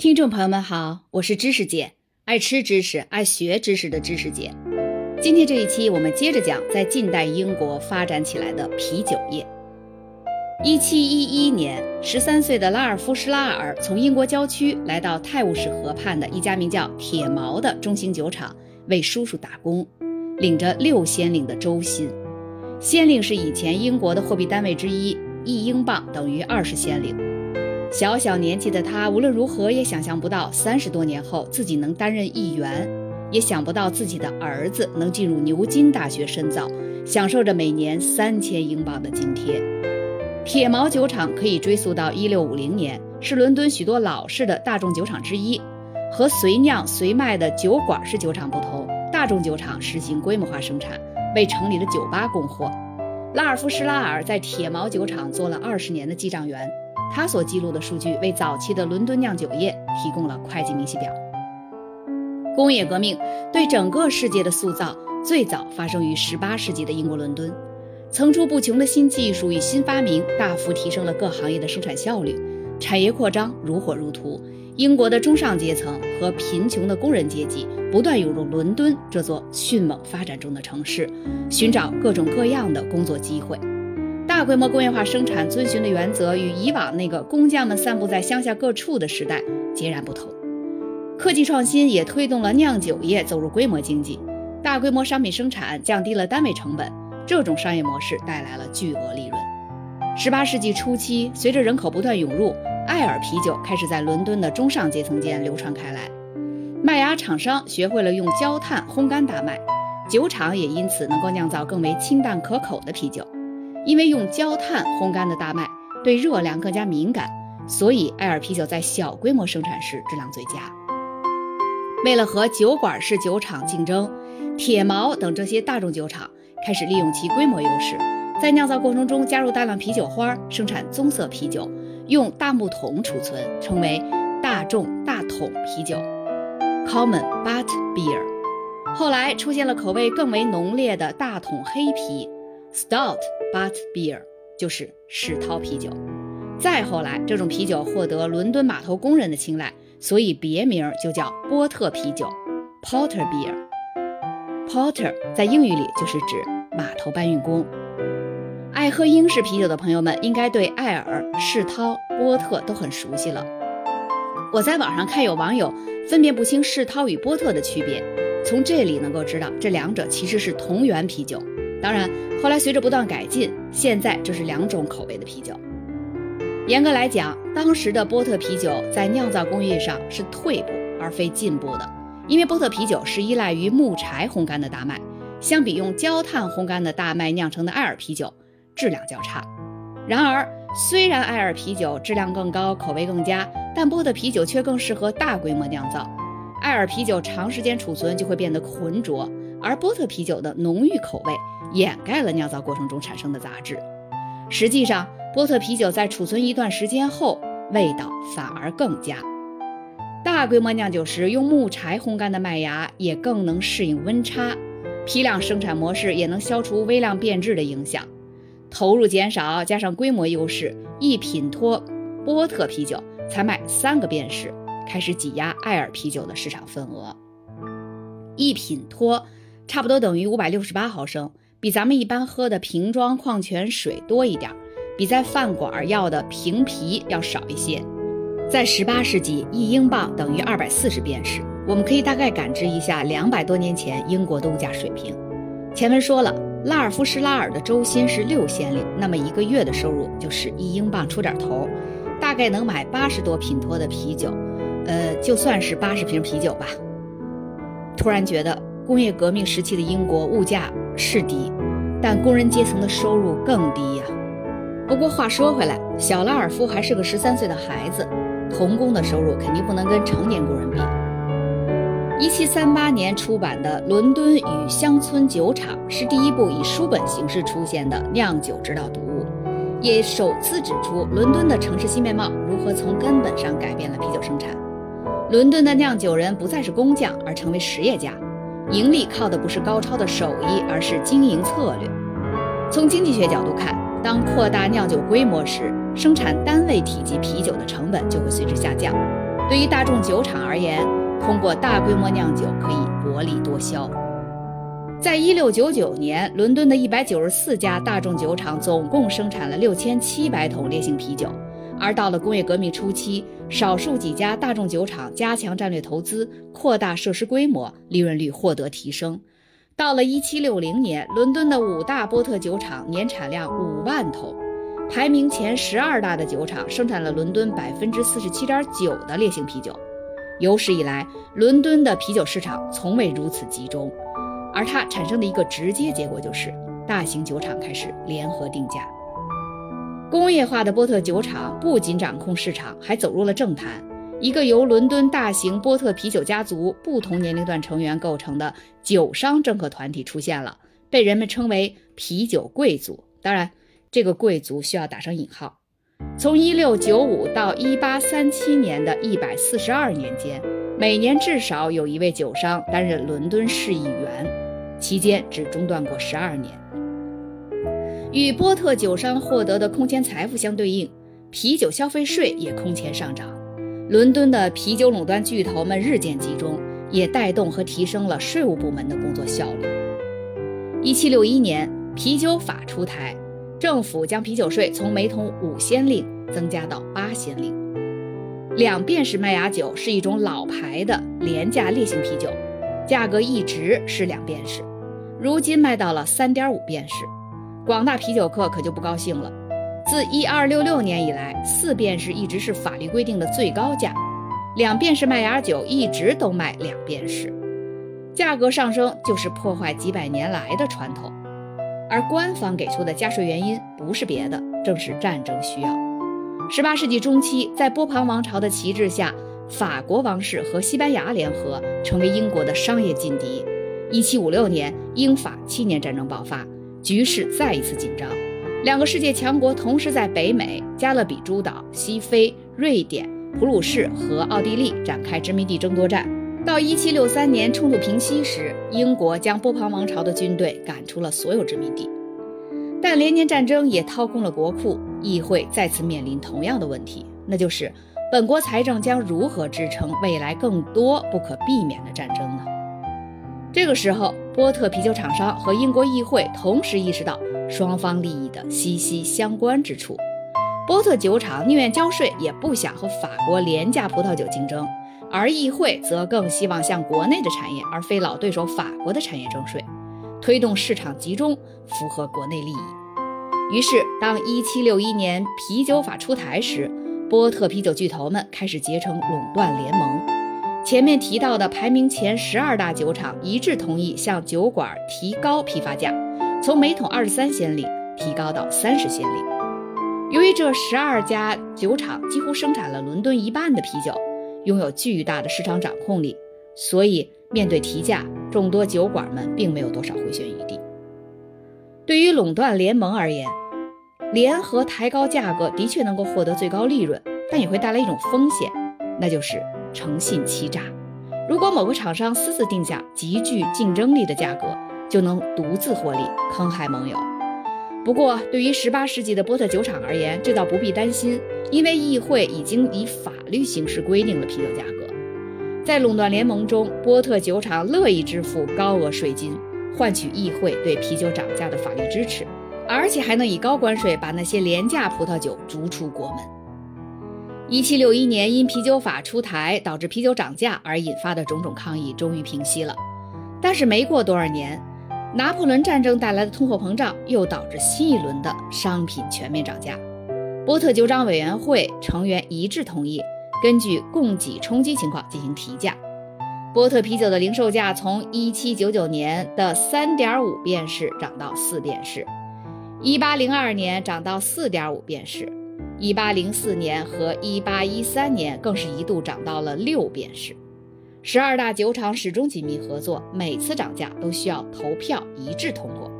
听众朋友们好，我是知识姐，爱吃知识、爱学知识的知识姐。今天这一期，我们接着讲在近代英国发展起来的啤酒业。一七一一年，十三岁的拉尔夫·施拉尔从英国郊区来到泰晤士河畔的一家名叫铁锚的中型酒厂为叔叔打工，领着六先令的周薪。先令是以前英国的货币单位之一，一英镑等于二十先令。小小年纪的他，无论如何也想象不到三十多年后自己能担任议员，也想不到自己的儿子能进入牛津大学深造，享受着每年三千英镑的津贴。铁锚酒厂可以追溯到一六五零年，是伦敦许多老式的大众酒厂之一。和随酿随卖的酒馆式酒厂不同，大众酒厂实行规模化生产，为城里的酒吧供货。拉尔夫·施拉尔在铁锚酒厂做了二十年的记账员。他所记录的数据为早期的伦敦酿酒业提供了会计明细表。工业革命对整个世界的塑造最早发生于18世纪的英国伦敦，层出不穷的新技术与新发明大幅提升了各行业的生产效率，产业扩张如火如荼。英国的中上阶层和贫穷的工人阶级不断涌入伦敦这座迅猛发展中的城市，寻找各种各样的工作机会。大规模工业化生产遵循的原则与以往那个工匠们散布在乡下各处的时代截然不同。科技创新也推动了酿酒业走入规模经济，大规模商品生产降低了单位成本，这种商业模式带来了巨额利润。18世纪初期，随着人口不断涌入，艾尔啤酒开始在伦敦的中上阶层间流传开来。麦芽厂商学会了用焦炭烘干大麦，酒厂也因此能够酿造更为清淡可口的啤酒。因为用焦炭烘干的大麦对热量更加敏感，所以艾尔啤酒在小规模生产时质量最佳。为了和酒馆式酒厂竞争，铁锚等这些大众酒厂开始利用其规模优势，在酿造过程中加入大量啤酒花，生产棕色啤酒，用大木桶储存，称为大众大桶啤酒 （Common Butt Beer）。后来出现了口味更为浓烈的大桶黑啤 （Stout）。But beer 就是世涛啤酒。再后来，这种啤酒获得伦敦码头工人的青睐，所以别名就叫波特啤酒 （Porter beer）。Porter 在英语里就是指码头搬运工。爱喝英式啤酒的朋友们应该对艾尔、世涛、波特都很熟悉了。我在网上看有网友分辨不清世涛与波特的区别，从这里能够知道这两者其实是同源啤酒。当然，后来随着不断改进，现在这是两种口味的啤酒。严格来讲，当时的波特啤酒在酿造工艺上是退步而非进步的，因为波特啤酒是依赖于木柴烘干的大麦，相比用焦炭烘干的大麦酿成的艾尔啤酒，质量较差。然而，虽然艾尔啤酒质量更高，口味更佳，但波特啤酒却更适合大规模酿造。艾尔啤酒长时间储存就会变得浑浊，而波特啤酒的浓郁口味。掩盖了酿造过程中产生的杂质。实际上，波特啤酒在储存一段时间后，味道反而更佳。大规模酿酒时用木柴烘干的麦芽也更能适应温差，批量生产模式也能消除微量变质的影响。投入减少，加上规模优势，一品托波特啤酒才卖三个便士，开始挤压艾尔啤酒的市场份额。一品托差不多等于五百六十八毫升。比咱们一般喝的瓶装矿泉水多一点，比在饭馆要的瓶啤要少一些。在十八世纪，一英镑等于二百四十便士。我们可以大概感知一下两百多年前英国的物价水平。前文说了，拉尔夫·施拉尔的周薪是六先令，那么一个月的收入就是一英镑出点头，大概能买八十多品托的啤酒。呃，就算是八十瓶啤酒吧。突然觉得。工业革命时期的英国物价是低，但工人阶层的收入更低呀。不过话说回来，小拉尔夫还是个十三岁的孩子，童工的收入肯定不能跟成年工人比。一七三八年出版的《伦敦与乡村酒厂》是第一部以书本形式出现的酿酒指导读物，也首次指出伦敦的城市新面貌如何从根本上改变了啤酒生产。伦敦的酿酒人不再是工匠，而成为实业家。盈利靠的不是高超的手艺，而是经营策略。从经济学角度看，当扩大酿酒规模时，生产单位体积啤酒的成本就会随之下降。对于大众酒厂而言，通过大规模酿酒可以薄利多销。在一六九九年，伦敦的一百九十四家大众酒厂总共生产了六千七百桶烈性啤酒。而到了工业革命初期，少数几家大众酒厂加强战略投资，扩大设施规模，利润率获得提升。到了一七六零年，伦敦的五大波特酒厂年产量五万桶，排名前十二大的酒厂生产了伦敦百分之四十七点九的烈性啤酒。有史以来，伦敦的啤酒市场从未如此集中。而它产生的一个直接结果就是，大型酒厂开始联合定价。工业化的波特酒厂不仅掌控市场，还走入了政坛。一个由伦敦大型波特啤酒家族不同年龄段成员构成的酒商政客团体出现了，被人们称为“啤酒贵族”。当然，这个贵族需要打上引号。从1695到1837年的一百四十二年间，每年至少有一位酒商担任伦敦市议员。期间只中断过十二年。与波特酒商获得的空前财富相对应，啤酒消费税也空前上涨。伦敦的啤酒垄断巨头们日渐集中，也带动和提升了税务部门的工作效率。一七六一年，啤酒法出台，政府将啤酒税从每桶五先令增加到八先令。两便士麦芽酒是一种老牌的廉价烈性啤酒，价格一直是两便士。如今卖到了三点五便士，广大啤酒客可就不高兴了。自一二六六年以来，四便士一直是法律规定的最高价，两便士麦芽酒一直都卖两便士，价格上升就是破坏几百年来的传统。而官方给出的加税原因不是别的，正是战争需要。十八世纪中期，在波旁王朝的旗帜下，法国王室和西班牙联合，成为英国的商业劲敌。一七五六年，英法七年战争爆发，局势再一次紧张。两个世界强国同时在北美、加勒比诸岛、西非、瑞典、普鲁士和奥地利展开殖民地争夺战。到一七六三年冲突平息时，英国将波旁王朝的军队赶出了所有殖民地。但连年战争也掏空了国库，议会再次面临同样的问题，那就是本国财政将如何支撑未来更多不可避免的战争呢？这个时候，波特啤酒厂商和英国议会同时意识到双方利益的息息相关之处。波特酒厂宁愿交税，也不想和法国廉价葡萄酒竞争，而议会则更希望向国内的产业，而非老对手法国的产业征税，推动市场集中，符合国内利益。于是，当1761年啤酒法出台时，波特啤酒巨头们开始结成垄断联盟。前面提到的排名前十二大酒厂一致同意向酒馆提高批发价，从每桶二十三先令提高到三十先令。由于这十二家酒厂几乎生产了伦敦一半的啤酒，拥有巨大的市场掌控力，所以面对提价，众多酒馆们并没有多少回旋余地。对于垄断联盟而言，联合抬高价格的确能够获得最高利润，但也会带来一种风险，那就是。诚信欺诈。如果某个厂商私自定下极具竞争力的价格，就能独自获利，坑害盟友。不过，对于18世纪的波特酒厂而言，这倒不必担心，因为议会已经以法律形式规定了啤酒价格。在垄断联盟中，波特酒厂乐意支付高额税金，换取议会对啤酒涨价的法律支持，而且还能以高关税把那些廉价葡萄酒逐出国门。一七六一年，因啤酒法出台导致啤酒涨价而引发的种种抗议终于平息了。但是没过多少年，拿破仑战争带来的通货膨胀又导致新一轮的商品全面涨价。波特酒厂委员会成员一致同意，根据供给冲击情况进行提价。波特啤酒的零售价从一七九九年的三点五便士涨到四便士，一八零二年涨到四点五便士。一八零四年和一八一三年更是一度涨到了六便士。十二大酒厂始终紧密合作，每次涨价都需要投票一致通过。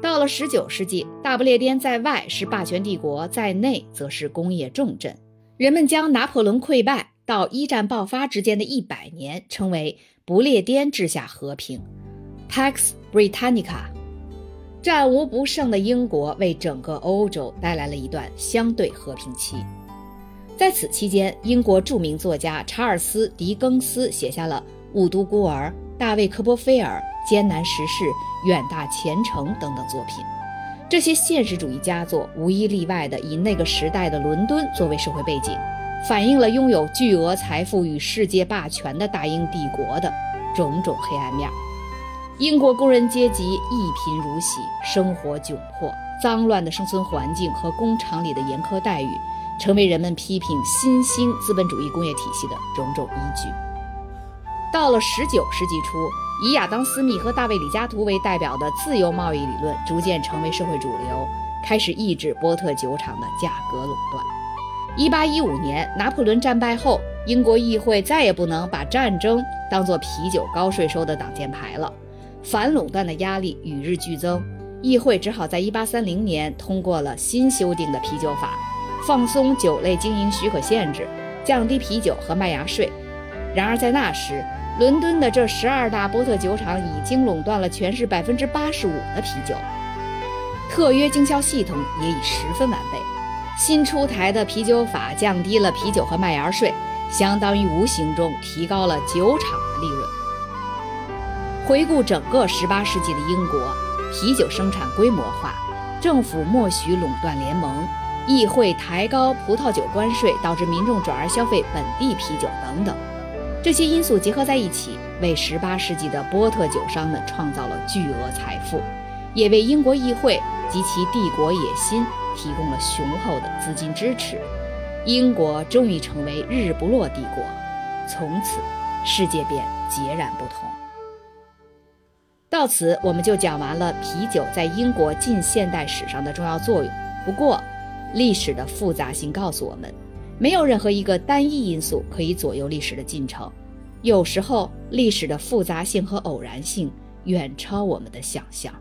到了十九世纪，大不列颠在外是霸权帝国，在内则是工业重镇。人们将拿破仑溃败到一战爆发之间的一百年称为“不列颠治下和平 ”（Pax Britannica）。战无不胜的英国为整个欧洲带来了一段相对和平期。在此期间，英国著名作家查尔斯·狄更斯写下了《雾都孤儿》《大卫·科波菲尔》《艰难时事》《远大前程》等等作品。这些现实主义佳作无一例外地以那个时代的伦敦作为社会背景，反映了拥有巨额财富与世界霸权的大英帝国的种种黑暗面。英国工人阶级一贫如洗，生活窘迫，脏乱的生存环境和工厂里的严苛待遇，成为人们批评新兴资本主义工业体系的种种依据。到了十九世纪初，以亚当·斯密和大卫·李嘉图为代表的自由贸易理论逐渐成为社会主流，开始抑制波特酒厂的价格垄断。一八一五年，拿破仑战败后，英国议会再也不能把战争当作啤酒高税收的挡箭牌了。反垄断的压力与日俱增，议会只好在一八三零年通过了新修订的啤酒法，放松酒类经营许可限制，降低啤酒和麦芽税。然而在那时，伦敦的这十二大波特酒厂已经垄断了全市百分之八十五的啤酒，特约经销系统也已十分完备。新出台的啤酒法降低了啤酒和麦芽税，相当于无形中提高了酒厂的利润。回顾整个十八世纪的英国，啤酒生产规模化，政府默许垄断联盟，议会抬高葡萄酒关税，导致民众转而消费本地啤酒等等。这些因素结合在一起，为18世纪的波特酒商们创造了巨额财富，也为英国议会及其帝国野心提供了雄厚的资金支持。英国终于成为日不落帝国，从此世界便截然不同。到此，我们就讲完了啤酒在英国近现代史上的重要作用。不过，历史的复杂性告诉我们。没有任何一个单一因素可以左右历史的进程，有时候历史的复杂性和偶然性远超我们的想象。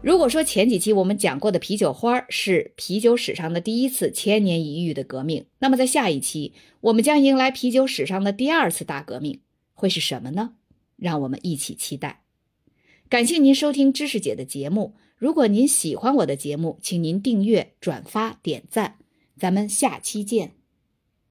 如果说前几期我们讲过的啤酒花是啤酒史上的第一次千年一遇的革命，那么在下一期我们将迎来啤酒史上的第二次大革命，会是什么呢？让我们一起期待。感谢您收听知识姐的节目，如果您喜欢我的节目，请您订阅、转发、点赞。咱们下期见。